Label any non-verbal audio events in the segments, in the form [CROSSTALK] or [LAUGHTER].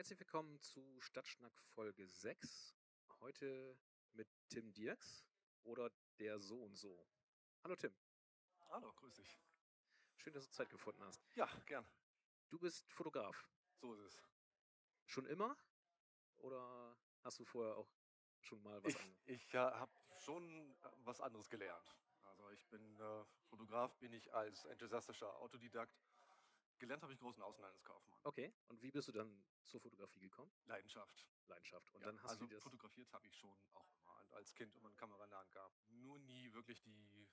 Herzlich willkommen zu Stadtschnack Folge 6. Heute mit Tim Dirks oder der So und So. Hallo Tim. Hallo, grüß dich. Schön, dass du Zeit gefunden hast. Ja, gern. Du bist Fotograf. So ist es. Schon immer? Oder hast du vorher auch schon mal was Ich, anderes? ich äh, habe schon äh, was anderes gelernt. Also ich bin äh, Fotograf, bin ich als enthusiastischer Autodidakt. Gelernt habe ich großen Außenhandelskaufmann. Okay. Und wie bist du dann zur Fotografie gekommen? Leidenschaft. Leidenschaft. Und Ja, dann hast also du das. fotografiert habe ich schon auch immer als Kind und eine Kamera in der Hand gehabt. Nur nie wirklich die,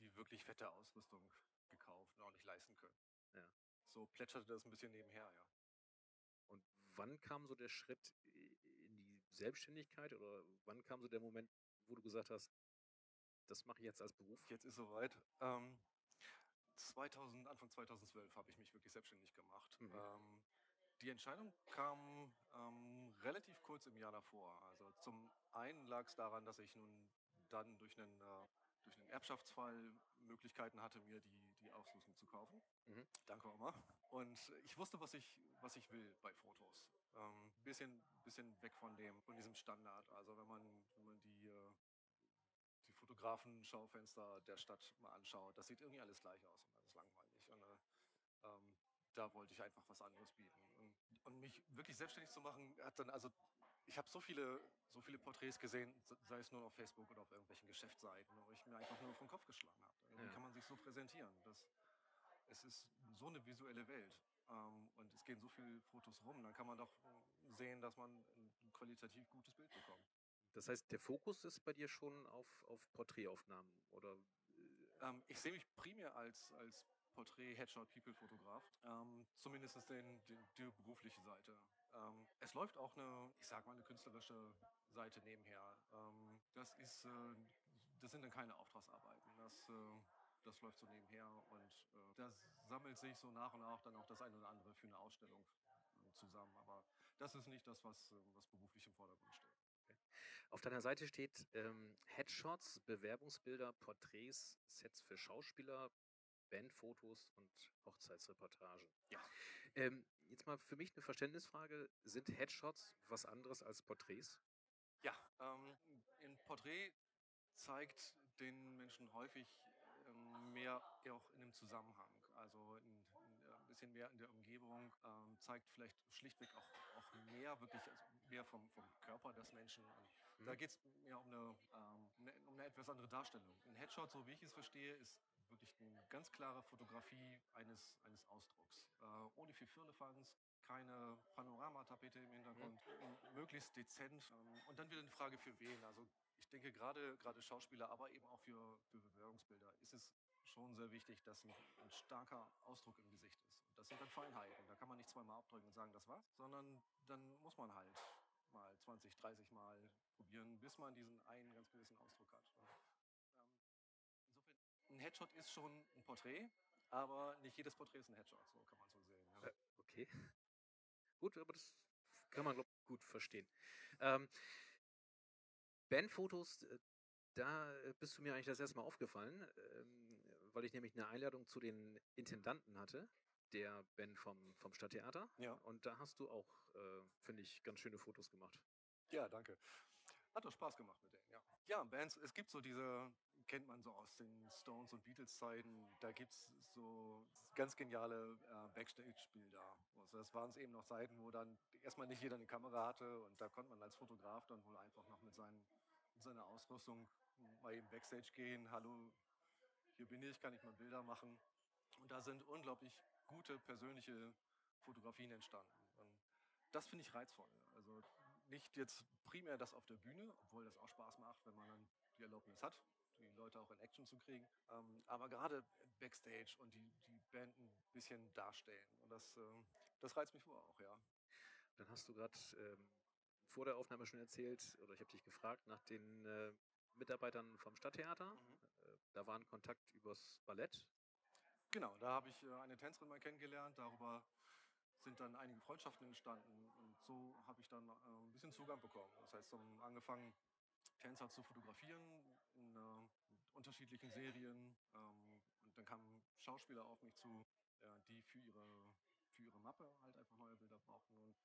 die wirklich fette Ausrüstung gekauft und auch nicht leisten können. Ja. So plätscherte das ein bisschen nebenher, ja. Und wann kam so der Schritt in die Selbstständigkeit oder wann kam so der Moment, wo du gesagt hast, das mache ich jetzt als Beruf? Jetzt ist soweit. Ähm, 2000, Anfang 2012 habe ich mich wirklich selbstständig gemacht. Mhm. Ähm, die Entscheidung kam ähm, relativ kurz im Jahr davor. Also zum einen lag es daran, dass ich nun dann durch einen, äh, durch einen Erbschaftsfall Möglichkeiten hatte, mir die, die Ausrüstung zu kaufen. Mhm. Danke, Oma. Und ich wusste, was ich, was ich will bei Fotos. Ähm, bisschen, bisschen weg von dem, von diesem Standard. Also wenn man, wenn man die Fotografen-Schaufenster der Stadt mal anschaut, das sieht irgendwie alles gleich aus und das ist langweilig. Und, äh, ähm, da wollte ich einfach was anderes bieten. Und, und mich wirklich selbstständig zu machen, hat dann, also ich habe so viele, so viele Porträts gesehen, se- sei es nur auf Facebook oder auf irgendwelchen Geschäftsseiten, wo ich mir einfach nur vom Kopf geschlagen habe. Wie Ja. kann man sich so präsentieren? Das, es ist so eine visuelle Welt. Ähm, und es gehen so viele Fotos rum, dann kann man doch äh, sehen, dass man ein qualitativ gutes Bild bekommt. Das heißt, der Fokus ist bei dir schon auf, auf Porträtaufnahmen oder äh, Ähm, ich sehe mich primär als, als Porträt-Headshot-People-Fotograf. Ähm, zumindest den, den, die berufliche Seite. Ähm, es läuft auch eine, ich sag mal, eine künstlerische Seite nebenher. Ähm, das ist, äh, das sind dann keine Auftragsarbeiten. Das, äh, das läuft so nebenher und äh, das sammelt sich so nach und nach dann auch das eine oder andere für eine Ausstellung äh, zusammen. Aber das ist nicht das, was, äh, was beruflich im Vordergrund steht. Auf deiner Seite steht ähm, Headshots, Bewerbungsbilder, Porträts, Sets für Schauspieler, Bandfotos und Hochzeitsreportagen. Ja. Ähm, jetzt mal für mich eine Verständnisfrage. Sind Headshots was anderes als Porträts? Ja, ähm, ein Porträt zeigt den Menschen häufig ähm, mehr auch in einem Zusammenhang. Also in, bisschen mehr in der Umgebung, ähm, zeigt vielleicht schlichtweg auch, auch mehr, wirklich also mehr vom, vom Körper des Menschen. Und Da Mhm. geht es mehr um eine, ähm, eine, um eine etwas andere Darstellung. Ein Headshot, so wie ich es verstehe, ist wirklich eine ganz klare Fotografie eines, eines Ausdrucks. Äh, ohne viel Firlefanz, keine Panoramatapete im Hintergrund, m- möglichst dezent. Ähm, und dann wieder eine Frage für wen. Also ich denke gerade gerade Schauspieler, aber eben auch für, für Bewerbungsbilder ist es schon sehr wichtig, dass ein, ein starker Ausdruck im Gesicht ist. Das sind dann Feinheiten. Da kann man nicht zweimal abdrücken und sagen, das war's, sondern dann muss man halt mal 20, 30 Mal probieren, bis man diesen einen ganz gewissen Ausdruck hat. Ähm, insofern, ein Headshot ist schon ein Porträt, aber nicht jedes Porträt ist ein Headshot, so kann man so sehen. Ja. Äh, okay. [LAUGHS] Gut, aber das kann man, glaube ich, gut verstehen. Ähm, Bandfotos, äh, da äh, bist du mir eigentlich das erste Mal aufgefallen, ähm, weil ich nämlich eine Einladung zu den Intendanten hatte, der Band vom, vom Stadttheater. Ja. Und da hast du auch, äh, finde ich, ganz schöne Fotos gemacht. Ja, danke. Hat doch Spaß gemacht mit denen, ja. Ja, Bands, es gibt so diese, kennt man so aus den Stones und Beatles-Zeiten, da gibt es so ganz geniale äh, Backstage-Bilder. Also das waren es eben noch Zeiten, wo dann erstmal nicht jeder eine Kamera hatte und da konnte man als Fotograf dann wohl einfach noch mit, seinen, mit seiner Ausrüstung mal eben Backstage gehen. Hallo, hier bin ich, kann ich mal Bilder machen. Und da sind unglaublich gute persönliche Fotografien entstanden. Und das finde ich reizvoll. Also nicht jetzt primär das auf der Bühne, obwohl das auch Spaß macht, wenn man dann die Erlaubnis hat, die Leute auch in Action zu kriegen. Ähm, aber gerade Backstage und die, die Band ein bisschen darstellen. Und das, ähm, das reizt mich vor auch, ja. Dann hast du gerade ähm, vor der Aufnahme schon erzählt, oder ich habe dich gefragt nach den äh, Mitarbeitern vom Stadttheater. Mhm. Äh, da war ein Kontakt übers Ballett. Genau, da habe ich äh, eine Tänzerin mal kennengelernt. Darüber sind dann einige Freundschaften entstanden. Und so habe ich dann äh, ein bisschen Zugang bekommen. Das heißt, um angefangen, Tänzer zu fotografieren in äh, unterschiedlichen Serien. Ähm, und dann kamen Schauspieler auf mich zu, äh, die für ihre, für ihre Mappe halt einfach neue Bilder brauchten.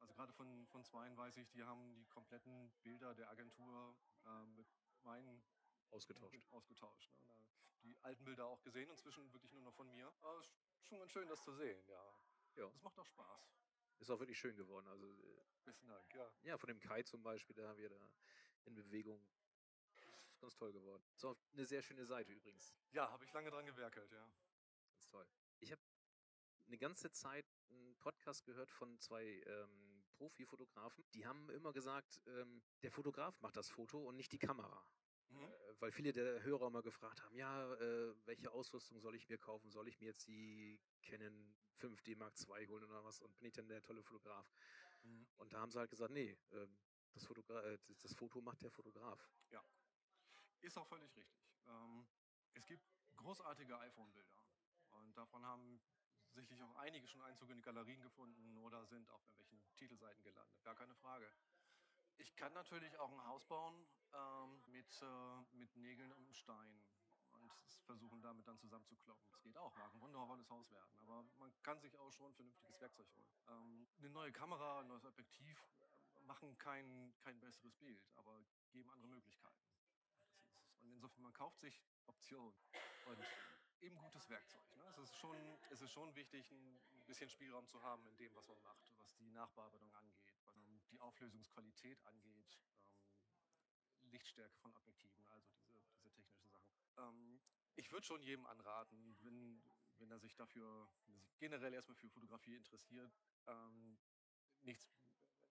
Und gerade von, von Zweien weiß ich, die haben die kompletten Bilder der Agentur äh, mit meinen Ausgetauscht. ausgetauscht. Ne? Die alten Bilder auch gesehen, inzwischen wirklich nur noch von mir. Aber es ist schon ganz schön, das zu sehen, ja. Ja. Das macht auch Spaß. Ist auch wirklich schön geworden. Also, äh, Besten Dank, ja. ja, von dem Kai zum Beispiel, da haben wir da in Bewegung. Ist ganz toll geworden. Ist auch eine sehr schöne Seite übrigens. Ja, habe ich lange dran gewerkelt, ja. Ganz toll. Ich habe eine ganze Zeit einen Podcast gehört von zwei ähm, Profifotografen. Die haben immer gesagt, ähm, der Fotograf macht das Foto und nicht die Kamera. Mhm. Äh, weil viele der Hörer immer gefragt haben, ja, äh, welche Ausrüstung soll ich mir kaufen? Soll ich mir jetzt die Canon 5D Mark II holen oder was? Und bin ich dann der tolle Fotograf? Mhm. Und da haben sie halt gesagt, nee, ähm, das, Fotogra äh, das- Foto macht der Fotograf. Ist auch völlig richtig. Ähm, es gibt großartige iPhone-Bilder. Und davon haben sicherlich auch einige schon Einzug in die Galerien gefunden oder sind auf irgendwelchen Titelseiten gelandet. Gar keine Frage. Ich kann natürlich auch ein Haus bauen ähm, mit, äh, mit Nägeln und Stein und versuchen damit dann zusammenzukloppen. Das geht auch, mag ein wundervolles Haus werden. Aber man kann sich auch schon vernünftiges Werkzeug holen. Ähm, eine neue Kamera, ein neues Objektiv machen kein, kein besseres Bild, aber geben andere Möglichkeiten. Ist. Und insofern, man kauft sich Optionen und eben gutes Werkzeug. Ne? Es, ist schon, es ist schon wichtig, ein bisschen Spielraum zu haben in dem, was man macht, was die Nachbearbeitung angeht, die Auflösungsqualität angeht, ähm, Lichtstärke von Objektiven, also diese, diese technischen Sachen. Ähm, ich würde schon jedem anraten, wenn, wenn er sich dafür generell erstmal für Fotografie interessiert, ähm, nichts,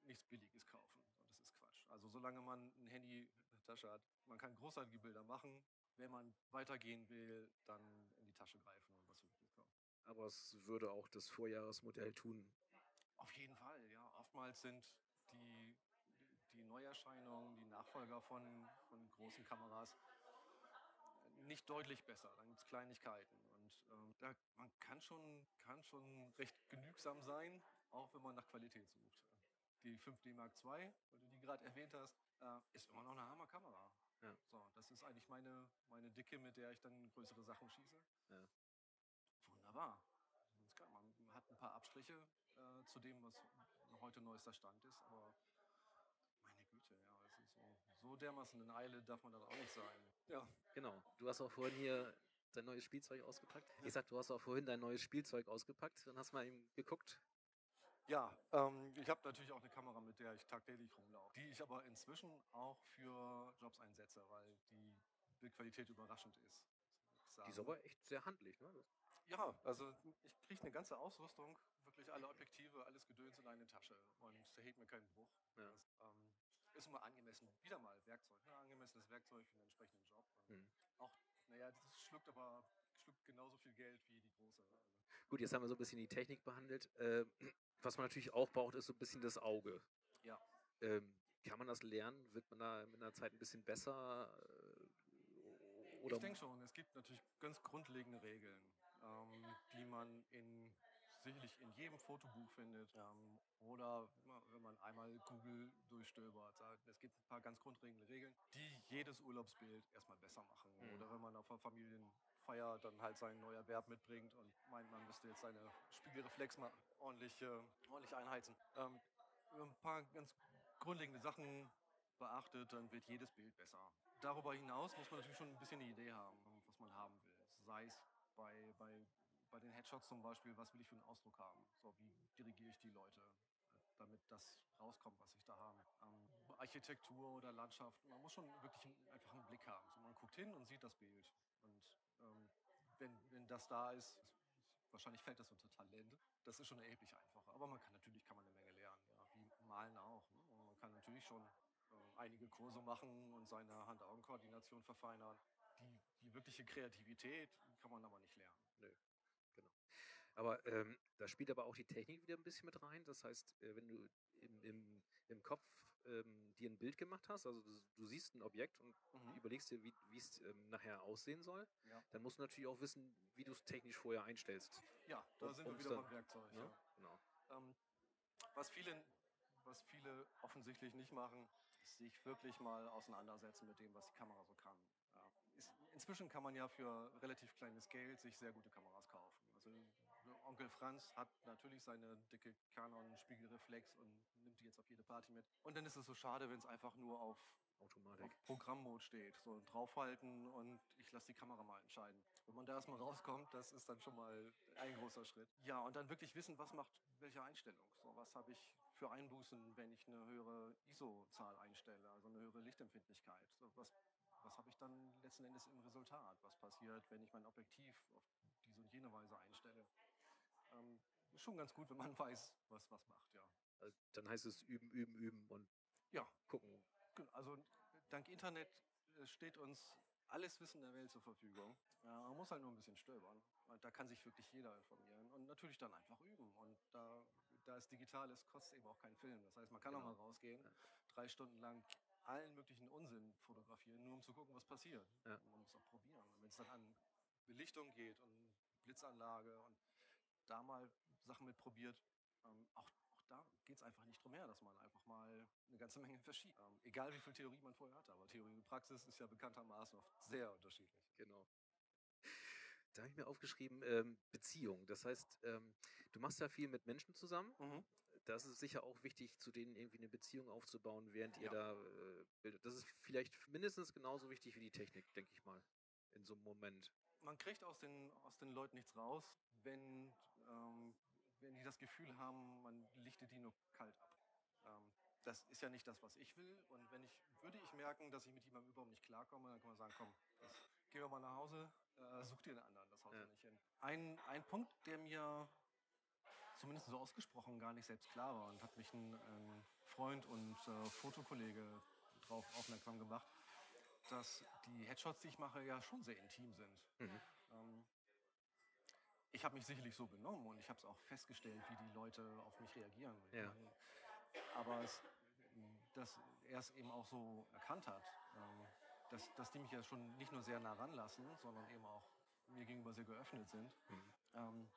nichts Billiges kaufen. Das ist Quatsch. Also solange man ein Handy in der Tasche hat, man kann großartige Bilder machen. Wenn man weitergehen will, dann in die Tasche greifen und was Wirkliches kaufen. Aber es würde auch das Vorjahresmodell tun. Auf jeden Fall, ja. Oftmals sind die, die Neuerscheinungen, die Nachfolger von, von großen Kameras nicht deutlich besser. Dann gibt es Kleinigkeiten. Und ähm, da, man kann schon, kann schon recht genügsam sein, auch wenn man nach Qualität sucht. Die 5D Mark II, weil du die gerade erwähnt hast, äh, ist immer noch eine Hammerkamera. Ja. So, das ist eigentlich meine, meine Dicke, mit der ich dann größere Sachen schieße. Ja. Wunderbar. Man hat ein paar Abstriche äh, zu dem, was heute neuester Stand ist, aber meine Güte, ja, es ist so, so dermaßen in Eile darf man dann auch nicht sein. Ja, Genau. Du hast auch vorhin hier dein neues Spielzeug ausgepackt. Ich sag, du hast auch vorhin dein neues Spielzeug ausgepackt. Dann hast du mal eben geguckt. ja ähm, ich habe natürlich auch eine Kamera, mit der ich tagtäglich rumlaufe, die ich aber inzwischen auch für Jobs einsetze, weil die Bildqualität überraschend ist. Die ist aber echt sehr handlich, ne? Ja, also ich kriege eine ganze Ausrüstung, wirklich alle Objektive, alles Gedöns in eine Tasche und da hebt mir keinen Bruch. Ja. Das ähm, ist immer angemessen. Wieder mal Werkzeug, ne? angemessenes Werkzeug für den entsprechenden Job. Und Hm. Auch, naja, das schluckt aber schluckt genauso viel Geld wie die große. Also, Gut, jetzt haben wir so ein bisschen die Technik behandelt. Ähm, was man natürlich auch braucht, ist so ein bisschen das Auge. Ja. Ähm, kann man das lernen? Wird man da mit einer Zeit ein bisschen besser? Äh, ich denke schon, es gibt natürlich ganz grundlegende Regeln, ähm, die man in sicherlich in jedem Fotobuch findet. Ähm, oder wenn man einmal Google durchstöbert. Es gibt ein paar ganz grundlegende Regeln, die jedes Urlaubsbild erstmal besser machen. Mhm. Oder wenn man auf einer Familienfeier dann halt sein neuer Verb mitbringt und meint, man müsste jetzt seine Spiegelreflex mal ordentlich, äh, ordentlich einheizen. Ähm, wenn man ein paar ganz grundlegende Sachen beachtet, dann wird jedes Bild besser. Darüber hinaus muss man natürlich schon ein bisschen eine Idee haben, was man haben will. Sei es bei, bei, bei den Headshots zum Beispiel, was will ich für einen Ausdruck haben? So, wie dirigiere ich die Leute, äh, damit das rauskommt, was ich da habe? Ähm, Architektur oder Landschaft, man muss schon wirklich einfach einen Blick haben. So, man guckt hin und sieht das Bild. Und ähm, wenn, wenn das da ist, wahrscheinlich fällt das unter Talent. Das ist schon erheblich einfacher. Aber man kann natürlich kann man eine Menge lernen, ja, wie Malen auch. Ne? Man kann natürlich schon ähm, einige Kurse machen und seine Hand-Augen-Koordination verfeinern. Die, die wirkliche Kreativität kann man aber nicht lernen. Aber ähm, da spielt aber auch die Technik wieder ein bisschen mit rein. Das heißt, äh, wenn du im, im, im Kopf ähm, dir ein Bild gemacht hast, also du, du siehst ein Objekt und Mhm. überlegst dir, wie es ähm, nachher aussehen soll, Ja. dann musst du natürlich auch wissen, wie du es technisch vorher einstellst. Ja, da Um- sind wir wieder dann- beim Werkzeug. Ne? Ja. Genau. Ähm, was, viele, was viele offensichtlich nicht machen, ist sich wirklich mal auseinandersetzen mit dem, was die Kamera so kann. Ja. Ist, inzwischen kann man ja für relativ kleines Geld sich sehr gute Kameras Onkel Franz hat natürlich seine dicke Canon-Spiegelreflex und nimmt die jetzt auf jede Party mit. Und dann ist es so schade, wenn es einfach nur auf, Automatik. auf Programmmode steht. So draufhalten und ich lasse die Kamera mal entscheiden. Wenn man da erstmal rauskommt, das ist dann schon mal ein großer Schritt. Ja, und dann wirklich wissen, was macht welche Einstellung. So, was habe ich für Einbußen, wenn ich eine höhere ISO-Zahl einstelle, also eine höhere Lichtempfindlichkeit. So, was was habe ich dann letzten Endes im Resultat? Was passiert, wenn ich mein Objektiv auf diese und jene Weise einstelle? Ist schon ganz gut, wenn man weiß, was was macht, ja. Also dann heißt es üben, üben, üben und Ja, gucken. Also dank Internet äh, steht uns alles Wissen der Welt zur Verfügung. Ja, man muss halt nur ein bisschen stöbern. Da kann sich wirklich jeder informieren und natürlich dann einfach üben. Und da, da es digital ist, kostet eben auch kein Film. Das heißt, man kann auch Genau. mal rausgehen, Ja. drei Stunden lang allen möglichen Unsinn fotografieren, nur um zu gucken, was passiert. Ja. Und Man muss auch probieren. Wenn es dann an Belichtung geht und Blitzanlage und da mal Sachen mit probiert, ähm, auch, auch da geht es einfach nicht drum her, dass man einfach mal eine ganze Menge [LAUGHS] verschiebt. Ähm, egal wie viel Theorie man vorher hatte, aber Theorie und Praxis ist ja bekanntermaßen oft sehr unterschiedlich. Genau. Da habe ich mir aufgeschrieben, ähm, Beziehung. Das heißt, ähm, du machst ja viel mit Menschen zusammen. Da ist es sicher auch wichtig, zu denen irgendwie eine Beziehung aufzubauen, während ihr Ja. da äh, bildet. Das ist vielleicht mindestens genauso wichtig wie die Technik, denke ich mal. In so einem Moment. Man kriegt aus den, aus den Leuten nichts raus, wenn, ähm, wenn die das Gefühl haben, man lichtet die nur kalt ab. Ähm, das ist ja nicht das, was ich will. Und wenn ich, würde ich merken, dass ich mit jemandem überhaupt nicht klarkomme, dann kann man sagen, komm, jetzt gehen wir mal nach Hause, äh, such dir einen anderen, das haut Ja. nicht hin. Ein, ein Punkt, der mir zumindest so ausgesprochen gar nicht selbst klar war und hat mich ein, ein Freund und äh, Fotokollege darauf aufmerksam gemacht, dass die Headshots, die ich mache, ja schon sehr intim sind. Mhm. Ähm, ich habe mich sicherlich so benommen und ich habe es auch festgestellt, wie die Leute auf mich reagieren. Ja. Aber es, dass er es eben auch so erkannt hat, ähm, dass, dass die mich ja schon nicht nur sehr nah ranlassen, sondern eben auch mir gegenüber sehr geöffnet sind. Mhm. Ähm,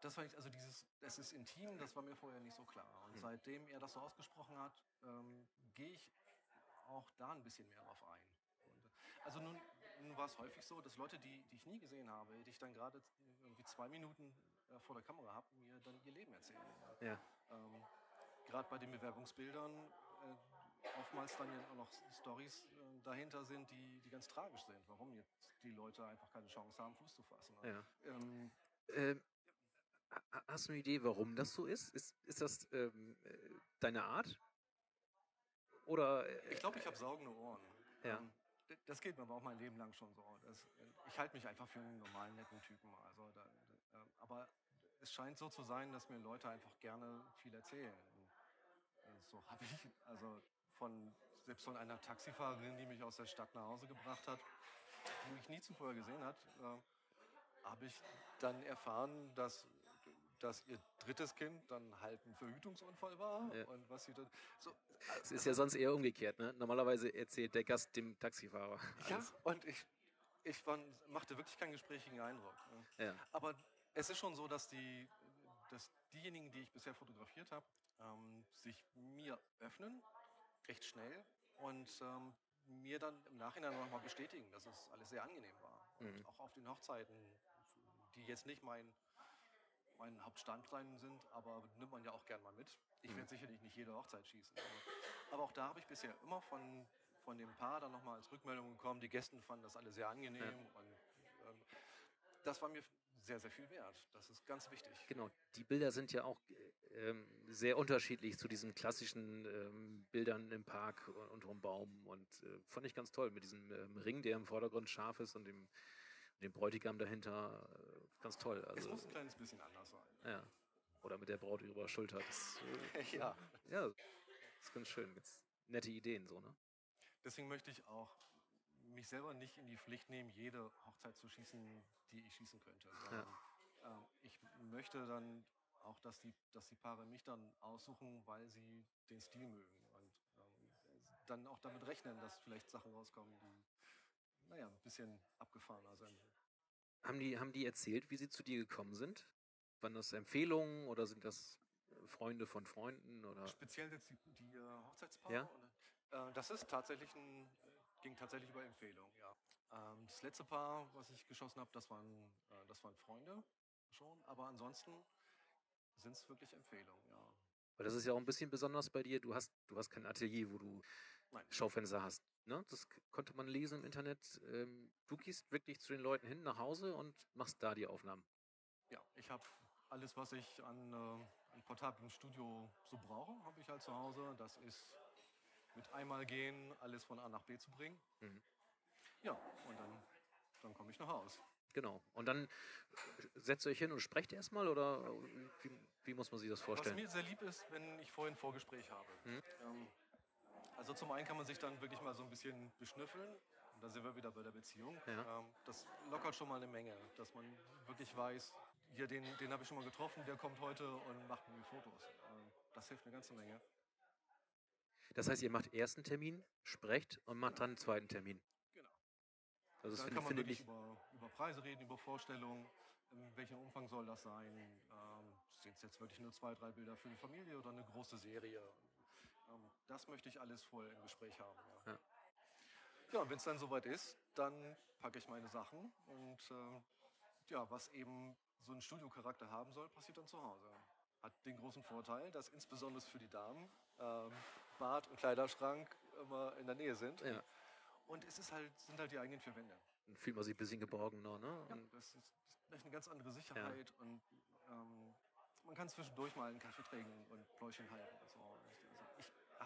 das war ich, also dieses, es ist intim, das war mir vorher nicht so klar. Und Mhm. seitdem er das so ausgesprochen hat, ähm, gehe ich auch da ein bisschen mehr drauf ein. Also nun, nun war es häufig so, dass Leute, die, die ich nie gesehen habe, die ich dann gerade irgendwie zwei Minuten äh, vor der Kamera habe, mir dann ihr Leben erzählen. Ja. Ähm, gerade bei den Bewerbungsbildern äh, oftmals dann ja auch noch Stories äh, dahinter sind, die, die ganz tragisch sind. Warum jetzt die Leute einfach keine Chance haben, Fuß zu fassen. Ja. Ähm, Ähm, ha- hast du eine Idee, warum das so ist? Ist, ist das ähm, äh, deine Art? Oder äh, Ich glaube, ich habe saugende Ohren. Ja. Das geht mir aber auch mein Leben lang schon so. Das, ich halte mich einfach für einen normalen, netten Typen. Also da, da, ähm, aber es scheint so zu sein, dass mir Leute einfach gerne viel erzählen. Und, so habe ich, also von, selbst von einer Taxifahrerin, die mich aus der Stadt nach Hause gebracht hat, die mich nie zuvor gesehen hat, äh, habe ich dann erfahren, dass dass ihr drittes Kind dann halt ein Verhütungsunfall war Ja. und was sie dann so es ist ja sonst eher umgekehrt, ne? Normalerweise erzählt der Gast dem Taxifahrer. Ja, alles. und ich, ich fand, machte wirklich keinen gesprächigen Eindruck. Ne? Ja. Aber es ist schon so, dass, die, dass diejenigen, die ich bisher fotografiert habe, ähm, sich mir öffnen, recht schnell, und ähm, mir dann im Nachhinein nochmal bestätigen, dass es alles sehr angenehm war. Mhm. auch auf den Hochzeiten, die jetzt nicht mein, mein Hauptstandbein sind, aber nimmt man ja auch gern mal mit. Ich Mhm. werde sicherlich nicht jede Hochzeit schießen. Aber, aber auch da habe ich bisher immer von, von dem Paar dann nochmal als Rückmeldung bekommen. Die Gästen fanden das alle sehr angenehm. Und ähm, das war mir sehr, sehr viel wert. Das ist ganz wichtig. Genau, die Bilder sind ja auch äh, ähm, sehr unterschiedlich zu diesen klassischen ähm, Bildern im Park u- unter dem Baum und äh, fand ich ganz toll mit diesem ähm, Ring, der im Vordergrund scharf ist und dem, dem Bräutigam dahinter. Äh, ganz toll. Es Also, muss ein kleines bisschen anders sein. ja. Oder mit der Braut über der Schulter. Das, äh, [LAUGHS] ja. ja, ist ganz schön. Ganz nette Ideen so, ne? Deswegen möchte ich auch mich selber nicht in die Pflicht nehmen, jede Hochzeit zu schießen, die ich schießen könnte. Sondern, ähm, ich möchte dann auch, dass die, dass die Paare mich dann aussuchen, weil sie den Stil mögen. Und ähm, dann auch damit rechnen, dass vielleicht Sachen rauskommen, die, naja, ein bisschen abgefahrener sind. Haben die, haben die erzählt, wie sie zu dir gekommen sind? Waren das Empfehlungen oder sind das äh, Freunde von Freunden oder? Speziell jetzt die, die äh, Hochzeitspaare. Ja? Oder? Äh, das ist tatsächlich ein, ging tatsächlich über Empfehlung, ja. Ähm, das letzte Paar, was ich geschossen habe, das waren, äh, das waren Freunde. schon. Aber ansonsten sind es wirklich Empfehlungen, ja. Weil das ist ja auch ein bisschen besonders bei dir. Du hast, du hast kein Atelier, wo du. Schaufenster hast. Ne? Das konnte man lesen im Internet. Ähm, du gehst wirklich zu den Leuten hin nach Hause und machst da die Aufnahmen. Ja, ich habe alles, was ich an, äh, an portablem Studio so brauche, habe ich halt zu Hause. Das ist mit einmal gehen, alles von A nach B zu bringen. Mhm. Ja, und dann, dann komme ich nach Hause. Genau. Und dann setzt ihr euch hin und sprecht erstmal oder wie, wie muss man sich das Was vorstellen? mir sehr lieb ist, wenn ich vorhin ein Vorgespräch habe. Mhm. Ähm, also zum einen kann man sich dann wirklich mal so ein bisschen beschnüffeln. Und da sind wir wieder bei der Beziehung. Ja. Ähm, das lockert schon mal eine Menge, dass man wirklich weiß, hier, den, den habe ich schon mal getroffen, der kommt heute und macht mir Fotos. Ähm, das hilft eine ganze Menge. Das heißt, ihr macht ersten Termin, sprecht und macht dann einen zweiten Termin. Genau. Also das finde kann man wirklich ich. über, über Preise reden, über Vorstellungen, in welchem Umfang soll das sein. Ähm, sind es jetzt wirklich nur zwei, drei Bilder für eine Familie oder eine große Serie? Das möchte ich alles vorher im Gespräch haben. Ja, Ja. ja und wenn es dann soweit ist, dann packe ich meine Sachen und äh, ja, was eben so einen Studiocharakter haben soll, passiert dann zu Hause. Hat den großen Vorteil, dass insbesondere für die Damen ähm, Bad und Kleiderschrank immer in der Nähe sind. Ja. Und es ist halt, sind halt die eigenen vier Wände. Dann fühlt man sich ein bisschen geborgener, ne? Ja, das ist vielleicht eine ganz andere Sicherheit und ähm, man kann zwischendurch mal einen Kaffee trinken und Pläuschen halten. und So.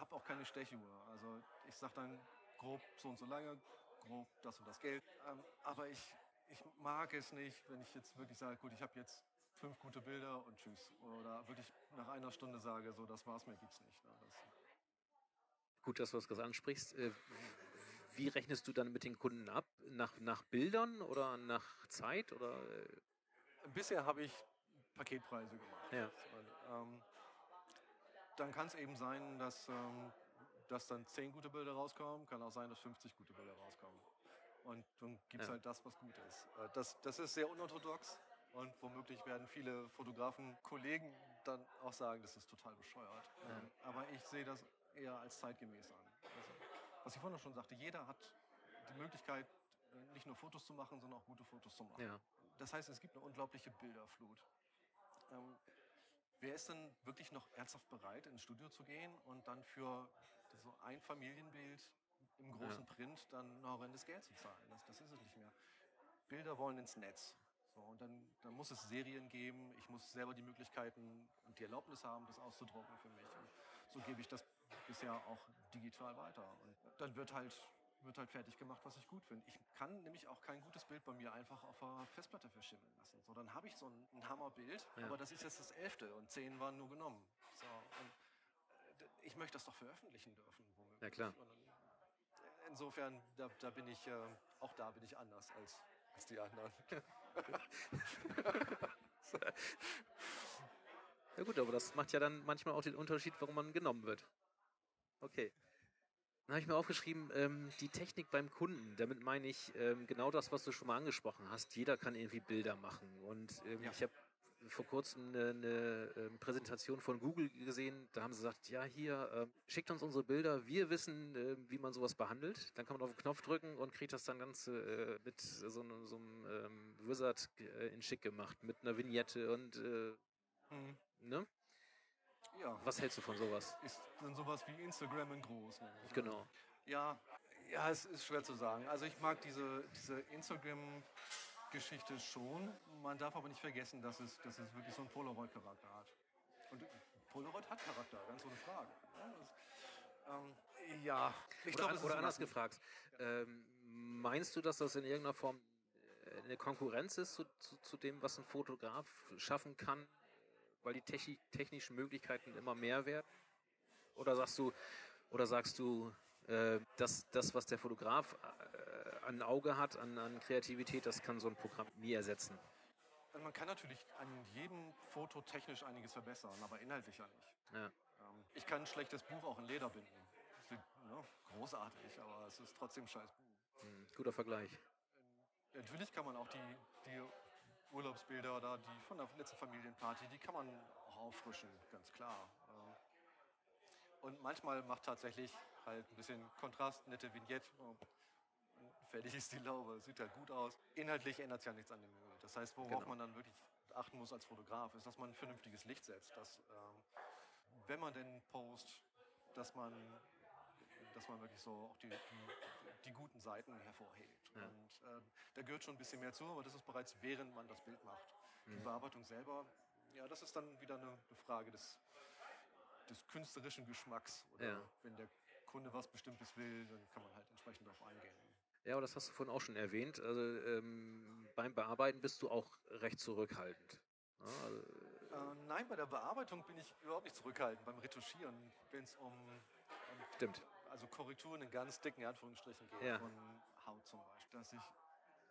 Habe auch keine Stechuhr. Also ich sage dann grob so und so lange, grob das und das Geld. Ähm, aber ich, ich mag es nicht, wenn ich jetzt wirklich sage, gut, ich habe jetzt fünf gute Bilder und tschüss. Oder wirklich nach einer Stunde sage, so das war's, mehr gibt's nicht. Ne? Das, gut, dass du das gerade ansprichst. Äh, wie rechnest du dann mit den Kunden ab? Nach, nach Bildern oder nach Zeit? Oder äh, Bisher habe ich Paketpreise gemacht. Ja. Und, ähm, dann kann es eben sein, dass, ähm, dass dann 10 gute Bilder rauskommen, kann auch sein, dass 50 gute Bilder rauskommen. Und dann gibt es Ja. halt das, was gut ist. Äh, Das, das ist sehr unorthodox und womöglich werden viele Fotografen, Kollegen dann auch sagen, das ist total bescheuert. Ja. Ähm, Aber ich sehe das eher als zeitgemäß an. Also, was ich vorhin schon sagte, jeder hat die Möglichkeit, äh, nicht nur Fotos zu machen, sondern auch gute Fotos zu machen. ja. Das heißt, es gibt eine unglaubliche Bilderflut. Ähm, wer ist denn wirklich noch ernsthaft bereit, ins Studio zu gehen und dann für so ein Familienbild im großen Print dann noch horrendes Geld zu zahlen? Das, das ist es nicht mehr. Bilder wollen ins Netz. So, und dann, dann muss es Serien geben. Ich muss selber die Möglichkeiten und die Erlaubnis haben, das auszudrucken für mich. Und so gebe ich das bisher auch digital weiter. Und dann wird halt, wird halt fertig gemacht, was ich gut finde. Ich kann nämlich auch kein gutes Bild bei mir einfach auf der Festplatte verschimmeln lassen. So, dann habe ich so ein, ein Hammerbild, Ja. aber das ist jetzt das elfte und zehn waren nur genommen. So, und äh, ich möchte das doch veröffentlichen dürfen. Womöglich. Ja, klar. Insofern, da, da bin ich, äh, auch da bin ich anders als, als die anderen. [LAUGHS] Ja gut, aber das macht ja dann manchmal auch den Unterschied, warum man genommen wird. Okay. Dann habe ich mir aufgeschrieben, ähm, die Technik beim Kunden. Damit meine ich ähm, genau das, was du schon mal angesprochen hast. Jeder kann irgendwie Bilder machen. Und ähm, Ja. ich habe vor kurzem eine, eine ähm, Präsentation von Google gesehen. Da haben sie gesagt, ja hier, ähm, schickt uns unsere Bilder. Wir wissen, ähm, wie man sowas behandelt. Dann kann man auf den Knopf drücken und kriegt das dann ganz äh, mit so, einem- so einem ähm, Wizard äh, in schick gemacht. Mit einer Vignette und äh, Mhm. ne? Ja, Was hältst du von sowas? ist dann sowas wie Instagram in groß. Ne? Genau. Ja, ja, es ist schwer zu sagen. Also ich mag diese, diese Instagram-Geschichte schon. Man darf aber nicht vergessen, dass es, dass es wirklich so einen Polaroid-Charakter hat. Und Polaroid hat Charakter, ganz ohne Frage. Ja, das, ähm, ja. ich Oder, glaube, oder ein anders gefragt, ähm, meinst du, dass das in irgendeiner Form äh, eine Konkurrenz ist zu, zu, zu dem, was ein Fotograf schaffen kann, weil die techni technischen Möglichkeiten immer mehr werden? Oder sagst du, oder sagst du, äh, dass das, was der Fotograf äh, an Auge hat, an, an Kreativität, das kann so ein Programm nie ersetzen? Und Man kann natürlich an jedem Foto technisch einiges verbessern, aber inhaltlich ja nicht. Ja. Ähm, ich kann ein schlechtes Buch auch in Leder binden. Ne, großartig, aber es ist trotzdem ein scheiß Buch. Hm, guter Vergleich. Natürlich kann man auch die, die Urlaubsbilder oder die von der letzten Familienparty, die kann man auch auffrischen, ganz klar. Ähm, Und manchmal macht tatsächlich halt ein bisschen Kontrast, nette Vignette. und Fertig ist die Laube, sieht halt gut aus. Inhaltlich ändert es ja nichts an dem Bild. Das heißt, worauf Genau. man dann wirklich achten muss als Fotograf, ist, dass man ein vernünftiges Licht setzt. Dass, ähm, wenn man denn post, dass man, dass man wirklich so auch die, die, die guten Seiten hervorhebt. Ja. Und äh, da gehört schon ein bisschen mehr zu, aber das ist bereits während man das Bild macht. Die Mhm. Bearbeitung selber, ja, das ist dann wieder eine, eine Frage des, des künstlerischen Geschmacks. Oder Ja. wenn der Kunde was Bestimmtes will, dann kann man halt entsprechend darauf eingehen. Ja, aber das hast du vorhin auch schon erwähnt. Also ähm, beim Bearbeiten bist du auch recht zurückhaltend. Ja, also, Äh, nein, bei der Bearbeitung bin ich überhaupt nicht zurückhaltend. Beim Retuschieren, wenn es um, um stimmt. Also Korrekturen in ganz dicken Anführungsstrichen geht, Ja. von Haut zum Beispiel. Dass ich,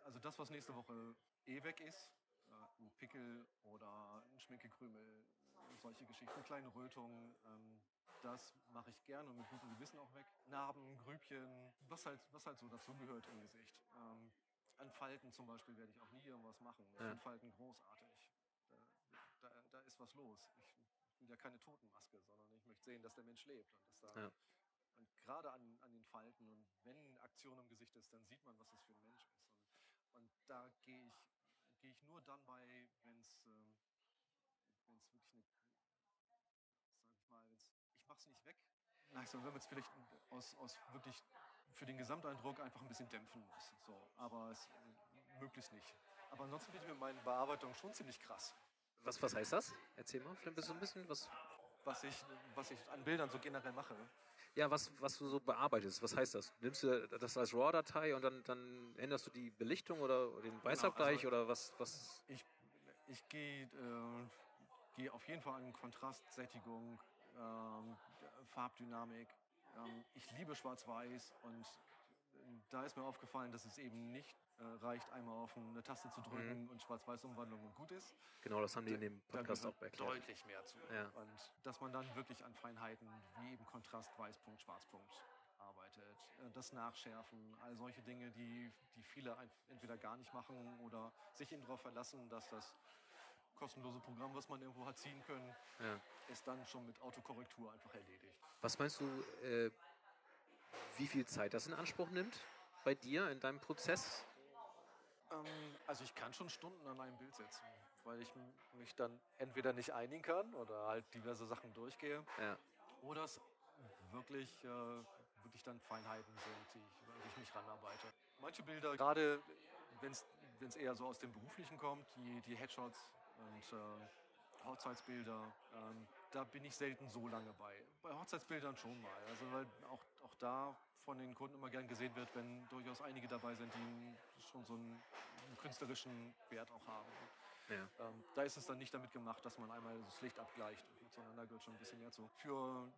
also das, was nächste Woche eh weg ist, äh, ein Pickel oder ein Schminkekrümel, solche Geschichten, kleine Rötungen, ähm, das mache ich gerne und mit gutem Gewissen auch weg. Narben, Grübchen, was halt, was halt so dazugehört im Gesicht. Ähm, an Falten zum Beispiel werde ich auch nie irgendwas machen. Ich Ja. finde Falten großartig. Da, da, da ist was los. Ich will ja keine Totenmaske, sondern ich möchte sehen, dass der Mensch lebt und dass da Ja. Und gerade an, an den Falten und wenn Aktion im Gesicht ist, dann sieht man, was das für ein Mensch ist. Und, und da gehe ich, gehe ich nur dann bei, wenn es ähm, wenn's wirklich eine, sag ich mal, wenn's, ich mache es nicht weg. Nein, sondern wenn man es vielleicht aus, aus wirklich für den Gesamteindruck einfach ein bisschen dämpfen muss. So, aber es möglichst nicht. Aber ansonsten bin ich mit meinen Bearbeitungen schon ziemlich krass. Was, was heißt das? Erzähl mal, vielleicht bist du ein bisschen was. Was ich, was ich an Bildern so generell mache. Ja, was, was du so bearbeitest, was heißt das? Nimmst du das als RAW-Datei und dann, dann änderst du die Belichtung oder den Weißabgleich also- oder was, was? Ich, ich gehe äh, geh auf jeden Fall an Kontrast, Sättigung, ähm, Farbdynamik. Ähm, ich liebe Schwarz-Weiß und äh, da ist mir aufgefallen, dass es eben nicht äh, reicht, einmal auf eine Taste zu drücken und Schwarz-Weiß-Umwandlung und gut ist. Genau, das haben die in dem Podcast auch erklärt. deutlich mehr zu. Ja. Und dass man dann wirklich an Feinheiten wie eben Kontrast, Weißpunkt, Schwarzpunkt arbeitet. Äh, Das Nachschärfen, all solche Dinge, die, die viele entweder gar nicht machen oder sich eben darauf verlassen, dass das kostenlose Programm, was man irgendwo hat ziehen können, Ja. ist dann schon mit Autokorrektur einfach erledigt. Was meinst du, äh, wie viel Zeit das in Anspruch nimmt bei dir in deinem Prozess? Ähm, also ich kann schon Stunden an einem Bild sitzen, weil ich mich dann entweder nicht einigen kann oder halt diverse Sachen durchgehe. Ja. Oder es wirklich, äh, wirklich dann Feinheiten sind, die ich, an die ich mich ranarbeite. Manche Bilder, gerade wenn es eher so aus dem Beruflichen kommt, die, die Headshots und äh, Hochzeitsbilder, ähm, da bin ich selten so lange bei. Bei Hochzeitsbildern schon mal. Also weil auch da von den Kunden immer gern gesehen wird, wenn durchaus einige dabei sind, die schon so einen, einen künstlerischen Wert auch haben. Ja. Ähm, da ist es dann nicht damit gemacht, dass man einmal das Licht abgleicht, sondern da gehört schon ein bisschen mehr zu. Für,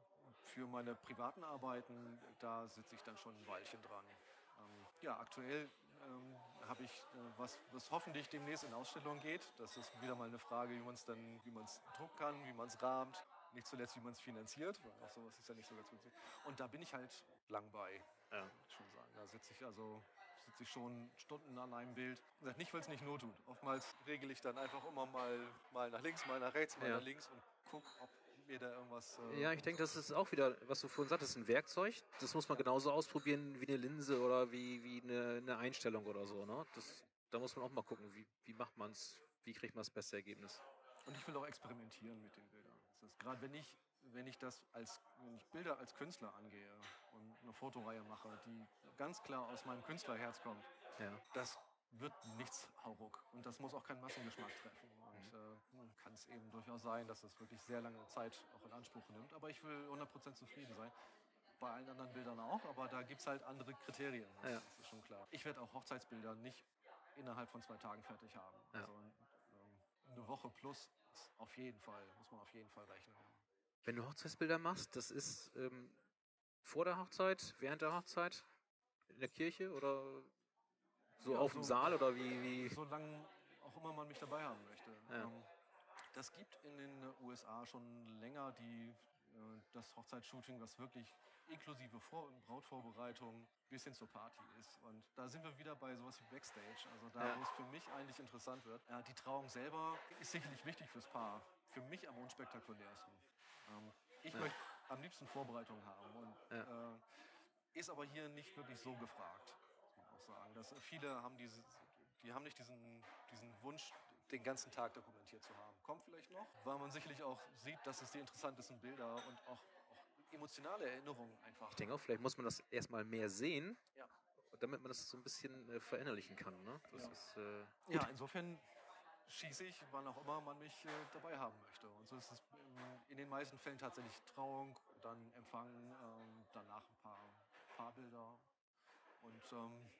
für meine privaten Arbeiten, da sitze ich dann schon ein Weilchen dran. Ähm, ja, aktuell ähm, habe ich, äh, was, was hoffentlich demnächst in Ausstellungen geht. Das ist wieder mal eine Frage, wie man es dann, wie man es drucken kann, wie man es rahmt. Nicht zuletzt, wie man es finanziert, weil auch sowas ist ja nicht so ganz günstig. Und da bin ich halt lang bei, Ja. schon sagen. Da sitze ich also sitze ich schon Stunden an einem Bild. Nicht, weil es nicht not tut. Oftmals regel ich dann einfach immer mal, mal nach links, mal nach rechts, mal Ja. nach links und gucke, ob mir da irgendwas. äh, Ja, ich denke, das ist auch wieder, was du vorhin sagtest, ein Werkzeug. Das muss man genauso ausprobieren wie eine Linse oder wie, wie eine, eine Einstellung oder so. Ne? Das, da muss man auch mal gucken, wie, wie macht man es, wie kriegt man das beste Ergebnis. Und ich will auch experimentieren mit den Bildern. Das ist gerade wenn ich, wenn ich das als, wenn ich Bilder als Künstler angehe und eine Fotoreihe mache, die ganz klar aus meinem Künstlerherz kommt, Ja. das wird nichts Hauruck. Und das muss auch keinen Massengeschmack treffen. Und äh, kann es eben durchaus sein, dass es wirklich sehr lange Zeit auch in Anspruch nimmt. Aber ich will 100% zufrieden sein. Bei allen anderen Bildern auch, aber da gibt es halt andere Kriterien. Das, Ja. das ist schon klar. Ich werde auch Hochzeitsbilder nicht innerhalb von zwei Tagen fertig haben. Ja. Also ähm, eine Woche plus ist auf jeden Fall, muss man auf jeden Fall rechnen. Wenn du Hochzeitsbilder machst, das ist ähm, vor der Hochzeit, während der Hochzeit, in der Kirche oder so Ja, auf dem so- Saal oder wie, wie? Solange auch immer man mich dabei haben möchte. Ja. Ähm, das gibt in den USA schon länger die, äh, das Hochzeitsshooting, was wirklich inklusive Vor Brautvorbereitung bis hin zur Party ist. Und da sind wir wieder bei sowas wie Backstage, also da, Ja. wo es für mich eigentlich interessant wird. Äh, die Trauung selber ist sicherlich wichtig fürs Paar, für mich am unspektakulärsten. Ähm, ich Ja. möchte am liebsten Vorbereitung haben und Ja. äh, ist aber hier nicht wirklich so gefragt, muss man auch sagen. Dass viele haben diese, die haben nicht diesen, diesen Wunsch, den ganzen Tag dokumentiert zu haben. Kommt vielleicht noch, weil man sicherlich auch sieht, dass es die interessantesten Bilder und auch emotionale Erinnerungen einfach. Ich denke auch, vielleicht muss man das erstmal mehr sehen, Ja. damit man das so ein bisschen äh, verinnerlichen kann. Ne? Ja. ist, äh, Ja, insofern schieße ich, wann auch immer man mich äh, dabei haben möchte. Und so ist es in, in den meisten Fällen tatsächlich Trauung, dann Empfang, ähm, danach ein paar Paarbilder und ähm,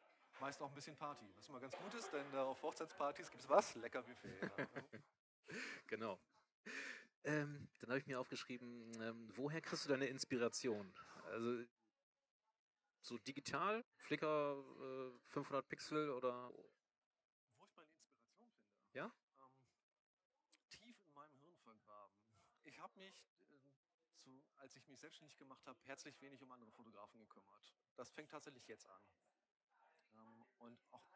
meist auch ein bisschen Party. Was immer ganz gut ist, denn äh, auf Hochzeitspartys gibt es was? Lecker Buffet. Ja. [LAUGHS] Genau. Ähm, dann habe ich mir aufgeschrieben, ähm, woher kriegst du deine Inspiration? Also so digital, Flickr äh, 500 Pixel oder Wo ich meine Inspiration finde? Ja? Ähm, tief in meinem Hirn vergraben. Ich habe mich, äh, zu, als ich mich selbstständig gemacht habe, herzlich wenig um andere Fotografen gekümmert. Das fängt tatsächlich jetzt an. Ähm, und auch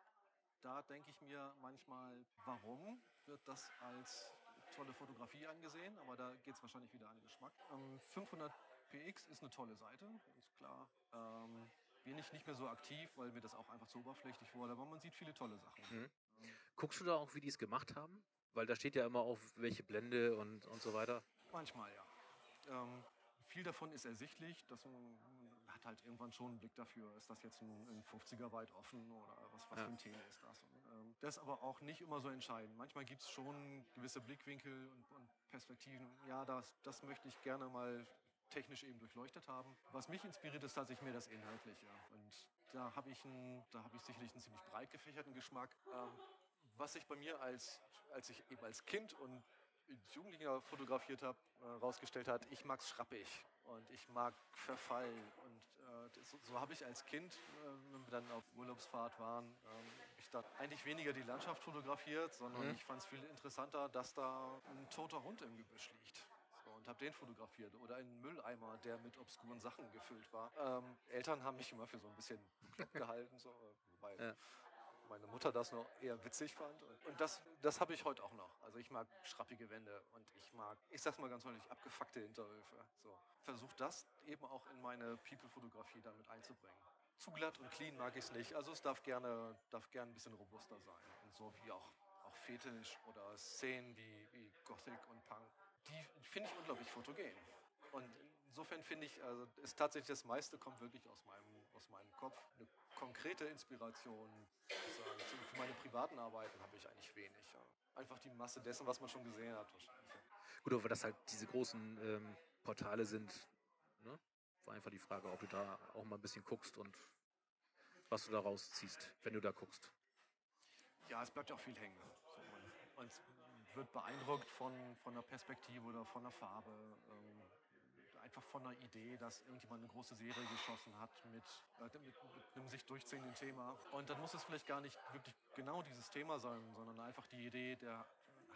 da denke ich mir manchmal, warum wird das als tolle Fotografie angesehen? Aber da geht es wahrscheinlich wieder an den Geschmack. Ähm, 500 PX ist eine tolle Seite, ist klar. Ähm, bin ich nicht mehr so aktiv, weil mir das auch einfach zu oberflächlich wurde, aber man sieht viele tolle Sachen. Mhm. Guckst du da auch, wie die es gemacht haben? Weil da steht ja immer auf, welche Blende und, und so weiter. Manchmal, ja. Ähm, viel davon ist ersichtlich, dass man halt irgendwann schon einen Blick dafür, ist das jetzt ein, ein 50er weit offen oder was, was Ja. für ein Thema ist das. Und, ähm, das ist aber auch nicht immer so entscheidend. Manchmal gibt es schon gewisse Blickwinkel und, und Perspektiven. Ja, das, das möchte ich gerne mal technisch eben durchleuchtet haben. Was mich inspiriert, ist tatsächlich mehr das Inhaltliche. Und da habe ich, ein, da habe ich sicherlich einen ziemlich breit gefächerten Geschmack. Ähm, was sich bei mir als, als ich eben als Kind und als Jugendlicher fotografiert habe, äh, rausgestellt hat, ich mag es schrappig und ich mag Verfall. Und äh, so, so habe ich als Kind, äh, wenn wir dann auf Urlaubsfahrt waren, ähm, ich da eigentlich weniger die Landschaft fotografiert, sondern Mhm. ich fand es viel interessanter, dass da ein toter Hund im Gebüsch liegt. So, und habe den fotografiert. Oder einen Mülleimer, der mit obskuren Sachen gefüllt war. Ähm, Eltern haben mich immer für so ein bisschen [LAUGHS] gehalten, so, äh, wobei Ja. Meine Mutter das noch eher witzig fand. Und, das, das habe ich heute auch noch. Also ich mag schrappige Wände und ich mag, ich sag's mal ganz deutlich, abgefuckte Hinterhöfe. So. Versuch das eben auch in meine People-Fotografie dann mit einzubringen. Zu glatt und clean mag ich es nicht. Also es darf gerne, darf gerne ein bisschen robuster sein. Und so wie auch, auch Fetisch oder Szenen wie, wie Gothic und Punk. Die finde ich unglaublich fotogen. Und insofern finde ich, also ist tatsächlich das meiste kommt wirklich aus meinem, aus meinem Kopf. Eine konkrete Inspiration sozusagen zu- für meine privaten Arbeiten habe ich eigentlich wenig. Ja. Einfach die Masse dessen, was man schon gesehen hat wahrscheinlich. Gut, aber das halt diese großen ähm, Portale sind, ne? War einfach die Frage, ob du da auch mal ein bisschen guckst und was du da rausziehst, wenn du da guckst. Ja, es bleibt ja auch viel hängen. So, man, man wird beeindruckt von, von der Perspektive oder von der Farbe. Ähm, einfach von der Idee, dass irgendjemand eine große Serie geschossen hat mit, äh, mit, mit einem sich durchziehenden Thema. Und dann muss es vielleicht gar nicht wirklich genau dieses Thema sein, sondern einfach die Idee, der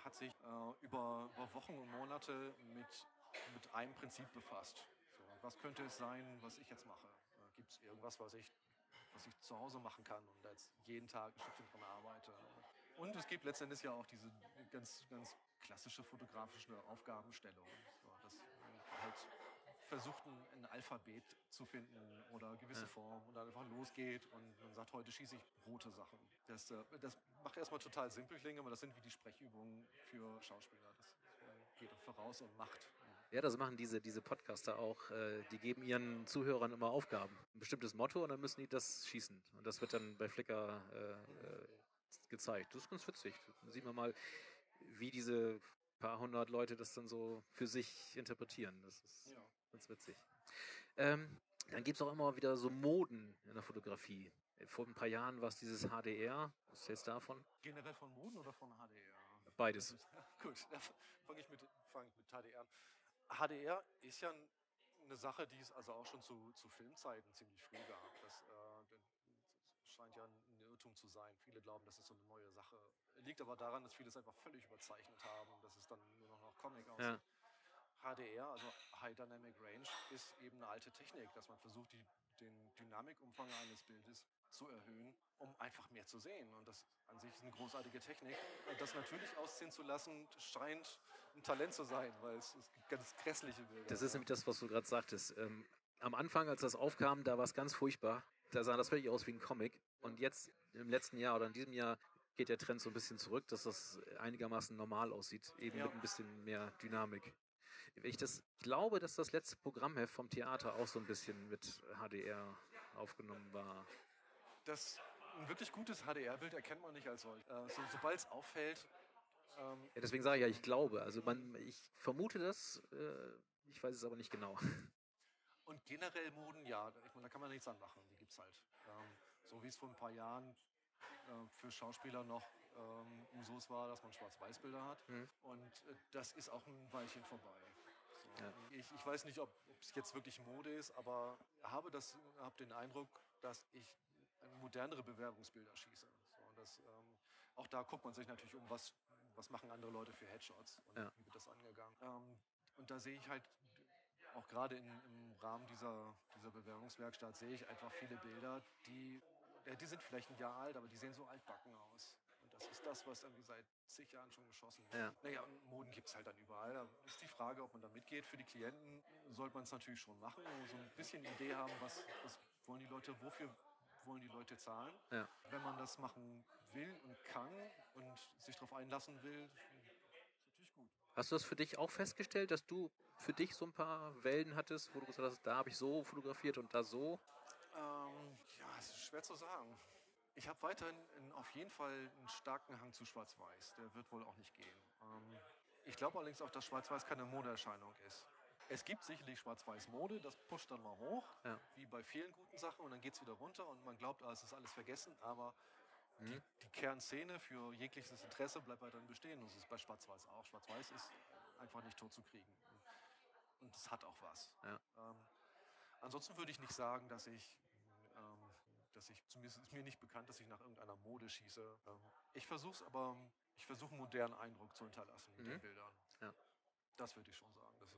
hat sich äh, über, über Wochen und Monate mit, mit einem Prinzip befasst. So, was könnte es sein, was ich jetzt mache? Äh, Gibt es irgendwas, was ich was ich zu Hause machen kann und jetzt jeden Tag ein Stückchen dran arbeite. Und es gibt letztendlich ja auch diese ganz, ganz klassische fotografische Aufgabenstellung. So, dass man halt versucht, ein, Alphabet zu finden oder gewisse Ja. Form und dann einfach losgeht und man sagt, heute schieße ich rote Sachen. Das, äh, das macht erstmal total simpel klingen, aber das sind wie die Sprechübungen für Schauspieler. Das äh, geht voraus und macht. Ja, das machen diese, diese Podcaster auch. Äh, die geben ihren Zuhörern immer Aufgaben. Ein bestimmtes Motto und dann müssen die das schießen. Und das wird dann bei Flickr äh, gezeigt. Das ist ganz witzig. Da sieht man mal, wie diese paar hundert Leute das dann so für sich interpretieren. Das ist Ja. ganz witzig. Ähm, dann gibt es auch immer wieder so Moden in der Fotografie. Vor ein paar Jahren war es dieses HDR. Was ist jetzt davon? Generell von Moden oder von HDR? Beides. [LAUGHS] Gut, dann fange ich mit, fang ich mit HDR an. HDR ist ja eine Sache, die es also auch schon zu, zu Filmzeiten ziemlich früh gab. Das, äh, das scheint ja ein Irrtum zu sein. Viele glauben, das ist so eine neue Sache. Liegt aber daran, dass viele es einfach völlig überzeichnet haben, dass es dann nur noch nach Comic aussieht. Ja. HDR, also High Dynamic Range, ist eben eine alte Technik, dass man versucht, die, den Dynamikumfang eines Bildes zu erhöhen, um einfach mehr zu sehen. Und das an sich ist eine großartige Technik. Und das natürlich ausziehen zu lassen, scheint ein Talent zu sein, weil es, es gibt ganz grässliche Bilder. Das ist nämlich das, was du gerade sagtest. Ähm, am Anfang, als das aufkam, da war es ganz furchtbar. Da sah das völlig aus wie ein Comic. Und jetzt, im letzten Jahr oder in diesem Jahr, geht der Trend so ein bisschen zurück, dass das einigermaßen normal aussieht, eben Ja. mit ein bisschen mehr Dynamik. Ich das ich glaube, dass das letzte Programmheft vom Theater auch so ein bisschen mit HDR aufgenommen war. Das ein wirklich gutes HDR-Bild erkennt man nicht als solch. Äh, so, Sobald es auffällt, ähm, Ja, deswegen sage ich ja, ich glaube. Also man, ich vermute das, äh, ich weiß es aber nicht genau. und generell Moden, ja, ich meine, da kann man nichts anmachen. Die gibt's halt. So wie es vor ein paar Jahren äh, für Schauspieler noch ähm, Usus war, dass man Schwarz-Weiß-Bilder hat. Mhm. Und äh, das ist auch ein Weilchen vorbei. So, Ja. ich, ich weiß nicht, ob es jetzt wirklich Mode ist, aber habe das, habe den Eindruck, dass ich modernere Bewerbungsbilder schieße. So, und das, ähm, auch da guckt man sich natürlich um, was, was machen andere Leute für Headshots und Ja. wie wird das angegangen. Ähm, und da sehe ich halt auch gerade in, im Rahmen dieser, dieser Bewerbungswerkstatt sehe ich einfach viele Bilder, die, die sind vielleicht ein Jahr alt, aber die sehen so altbacken aus. Und das ist das, was irgendwie seit zig Jahren schon geschossen wird. Ja. Naja, und Moden gibt es halt dann überall. Da ist die Frage, ob man da mitgeht. Für die Klienten sollte man es natürlich schon machen, so ein bisschen Idee haben, was, was wollen die Leute, wofür wollen die Leute zahlen. Ja. Wenn man das machen will und kann und sich darauf einlassen will, ist natürlich gut. Hast du das für dich auch festgestellt, dass du für dich so ein paar Wellen hattest, wo du gesagt hast, da habe ich so fotografiert und da so? Ähm, schwer zu sagen. Ich habe weiterhin in, auf jeden Fall einen starken Hang zu Schwarz-Weiß. Der wird wohl auch nicht gehen. Ähm, ich glaube allerdings auch, dass Schwarz-Weiß keine Modeerscheinung ist. Es gibt sicherlich Schwarz-Weiß-Mode, das pusht dann mal hoch, Ja. wie bei vielen guten Sachen, und dann geht es wieder runter und man glaubt, ah, es ist alles vergessen, aber die, Mhm. die Kernszene für jegliches Interesse bleibt weiterhin bestehen. Und das ist bei Schwarz-Weiß auch. Schwarz-Weiß ist einfach nicht tot zu kriegen. Und es hat auch was. Ja. Ähm, ansonsten würde ich nicht sagen, dass ich, dass ich, zumindest ist mir nicht bekannt, dass ich nach irgendeiner Mode schieße. Ähm, ich versuche es aber, ich versuche einen modernen Eindruck zu hinterlassen mit Mhm. den Bildern. Ja. Das würde ich schon sagen. Das,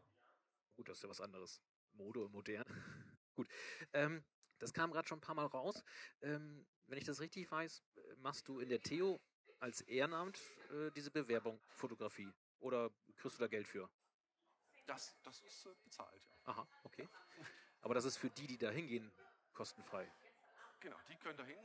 Gut, das ist ja was anderes. Mode und modern. [LAUGHS] Gut. Ähm, das kam gerade schon ein paar Mal raus. Ähm, wenn ich das richtig weiß, machst du in der Theo als Ehrenamt äh, diese Bewerbung Fotografie. Oder kriegst du da Geld für? das, das ist äh, bezahlt, ja. Aha, okay. Aber das ist für die, die da hingehen, kostenfrei. Genau, die können dahin.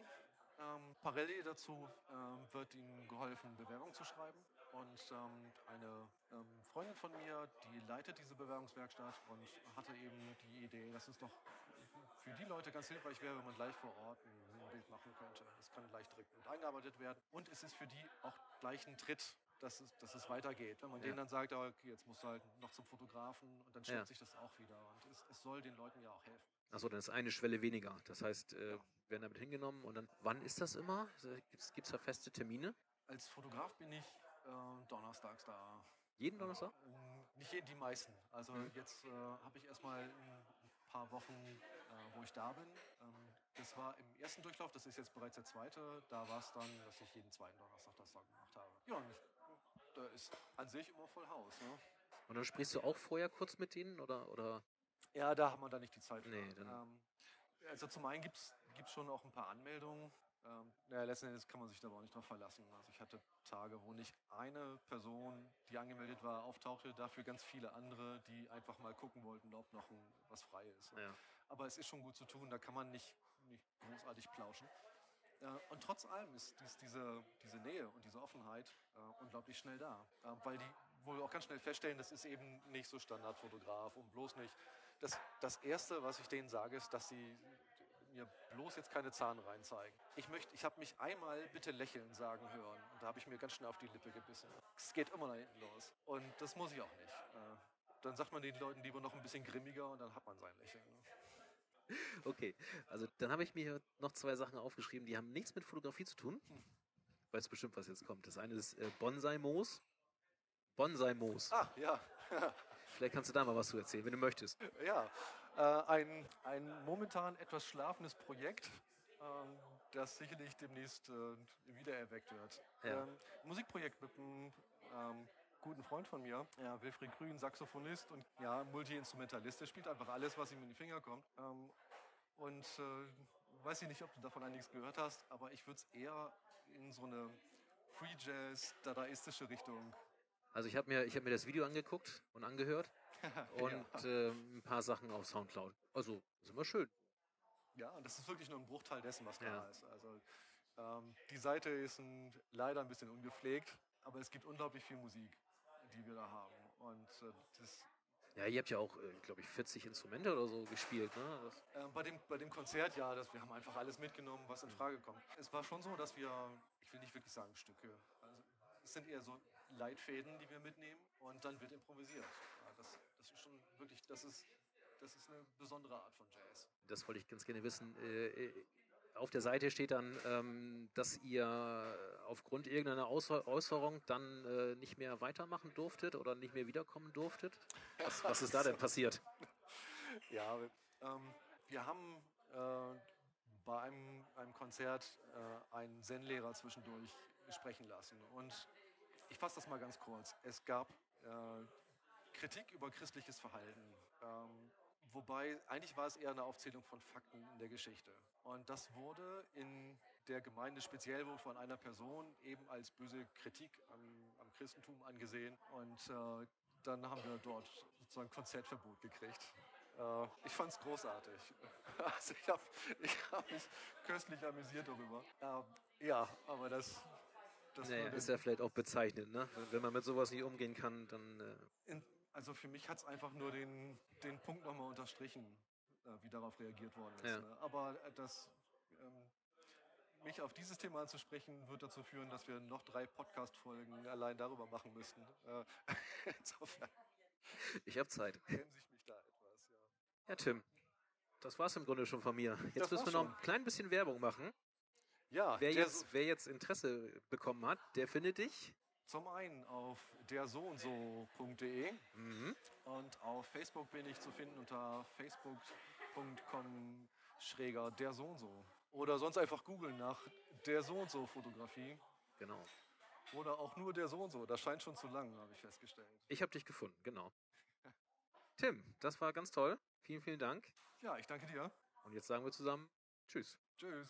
Ähm, parallel dazu ähm, wird ihnen geholfen, Bewerbung zu schreiben. Und ähm, eine ähm, Freundin von mir, die leitet diese Bewerbungswerkstatt und hatte eben die Idee, dass es doch für die Leute ganz hilfreich wäre, wenn man gleich vor Ort ein, Bild machen könnte. Es kann gleich direkt mit eingearbeitet werden. Und es ist für die auch gleich ein Tritt, dass es, dass es weitergeht. Wenn man Ja. denen dann sagt, ah, okay, jetzt musst du halt noch zum Fotografen und dann schiebt Ja. sich das auch wieder. Und es, es soll den Leuten ja auch helfen. Achso, dann ist eine Schwelle weniger. Das heißt, äh, werden damit hingenommen und dann, wann ist das immer? Gibt es da feste Termine? Als Fotograf bin ich äh, donnerstags da. Jeden Donnerstag? Ähm, nicht jeden, die meisten. Also Mhm. jetzt äh, habe ich erstmal ein paar Wochen, äh, wo ich da bin. Ähm, das war im ersten Durchlauf, das ist jetzt bereits der zweite. Da war es dann, dass ich jeden zweiten Donnerstag das da gemacht habe. Ja, und ich, da ist an sich immer voll Haus. Ne? Und dann sprichst du auch vorher kurz mit denen oder, oder? Ja, da hat man dann nicht die Zeit. für. Nee, ähm, also zum einen gibt es schon auch ein paar Anmeldungen. Ähm, naja, letzten Endes kann man sich da aber auch nicht drauf verlassen. Also ich hatte Tage, wo nicht eine Person, die angemeldet war, auftauchte, dafür ganz viele andere, die einfach mal gucken wollten, ob noch ein, was frei ist. Ja. Aber es ist schon gut zu tun, da kann man nicht, nicht großartig plauschen. Äh, und trotz allem ist dies, diese, diese Nähe und diese Offenheit äh, unglaublich schnell da. Äh, weil die wohl auch ganz schnell feststellen, das ist eben nicht so Standardfotograf und bloß nicht. Das, das Erste, was ich denen sage, ist, dass sie mir bloß jetzt keine Zahn reinzeigen. Ich möchte, ich habe mich einmal bitte lächeln sagen hören und da habe ich mir ganz schnell auf die Lippe gebissen. Es geht immer nach hinten los und das muss ich auch nicht. Äh, dann sagt man den Leuten lieber noch ein bisschen grimmiger und dann hat man sein Lächeln. Okay, also dann habe ich mir noch zwei Sachen aufgeschrieben, die haben nichts mit Fotografie zu tun. Weiß bestimmt, was jetzt kommt. Das eine ist äh, Bonsai-Moos. Bonsai-Moos. Ah, ja. [LAUGHS] Vielleicht kannst du da mal was zu erzählen, wenn du möchtest. Ja, äh, ein, ein momentan etwas schlafendes Projekt, ähm, das sicherlich demnächst äh, wiedererweckt wird. Ja. Ähm, Musikprojekt mit einem ähm, guten Freund von mir, ja, Wilfried Grün, Saxophonist und ja, Multi-Instrumentalist. Der spielt einfach alles, was ihm in die Finger kommt. Ähm, und äh, weiß ich nicht, ob du davon einiges gehört hast, aber ich würde es eher in so eine Free Jazz, dadaistische Richtung. Also ich habe mir, ich hab mir das Video angeguckt und angehört [LAUGHS] und ja. ähm, ein paar Sachen auf Soundcloud. Also, ist immer schön. Ja, und das ist wirklich nur ein Bruchteil dessen, was Ja. da ist. Also Ähm, die Seite ist ein, leider ein bisschen ungepflegt, aber es gibt unglaublich viel Musik, die wir da haben. Und äh, das ja, ihr habt ja auch, äh, glaube ich, 40 Instrumente oder so gespielt, ne? Äh, bei, dem, bei dem Konzert, ja, das, wir haben einfach alles mitgenommen, was in Frage kommt. Es war schon so, dass wir, ich will nicht wirklich sagen Stücke, also es sind eher so Leitfäden, die wir mitnehmen und dann wird improvisiert. Ja, das, das ist schon wirklich, das ist, das ist eine besondere Art von Jazz. Das wollte ich ganz gerne wissen. Äh, äh auf der Seite steht dann, ähm, dass ihr aufgrund irgendeiner Äußerung dann äh, nicht mehr weitermachen durftet oder nicht mehr wiederkommen durftet. Was, was ist da denn passiert? [LAUGHS] Ja, ähm, wir haben äh, bei einem, einem Konzert äh, einen Zen-Lehrer zwischendurch sprechen lassen. Und ich fasse das mal ganz kurz. Es gab äh, Kritik über christliches Verhalten. Ähm, Wobei eigentlich war es eher eine Aufzählung von Fakten in der Geschichte. Und das wurde in der Gemeinde speziell wohl von einer Person eben als böse Kritik am, am Christentum angesehen. Und äh, dann haben wir dort sozusagen Konzertverbot gekriegt. Äh, ich fand es großartig. [LAUGHS] Also ich habe ich hab mich köstlich amüsiert darüber. Äh, ja, aber das, das naja, ist ja vielleicht auch bezeichnend, ne? Wenn man mit sowas nicht umgehen kann, dann. Äh in, also für mich hat es einfach nur den, den Punkt nochmal unterstrichen, äh, wie darauf reagiert worden ist. Ja. Ne? Aber äh, das, ähm, mich auf dieses Thema anzusprechen, wird dazu führen, dass wir noch drei Podcast-Folgen allein darüber machen müssten. Äh, [LAUGHS] insofern. Ich habe Zeit. Bremse ich mich da etwas, ja. Ja, Tim. Das war es im Grunde schon von mir. Jetzt das müssen wir noch ein klein bisschen Werbung machen. Ja, wer jetzt, wer jetzt Interesse bekommen hat, der findet dich zum einen auf dersoundso.de mhm. und auf Facebook bin ich zu finden unter facebook.com schräger der so und so. Oder sonst einfach googeln nach der so und so Fotografie. Genau. Oder auch nur der so und so. Das scheint schon zu lang, habe ich festgestellt. Ich habe dich gefunden, genau. Tim, das war ganz toll. Vielen, vielen Dank. Ja, ich danke dir. Und jetzt sagen wir zusammen Tschüss. Tschüss.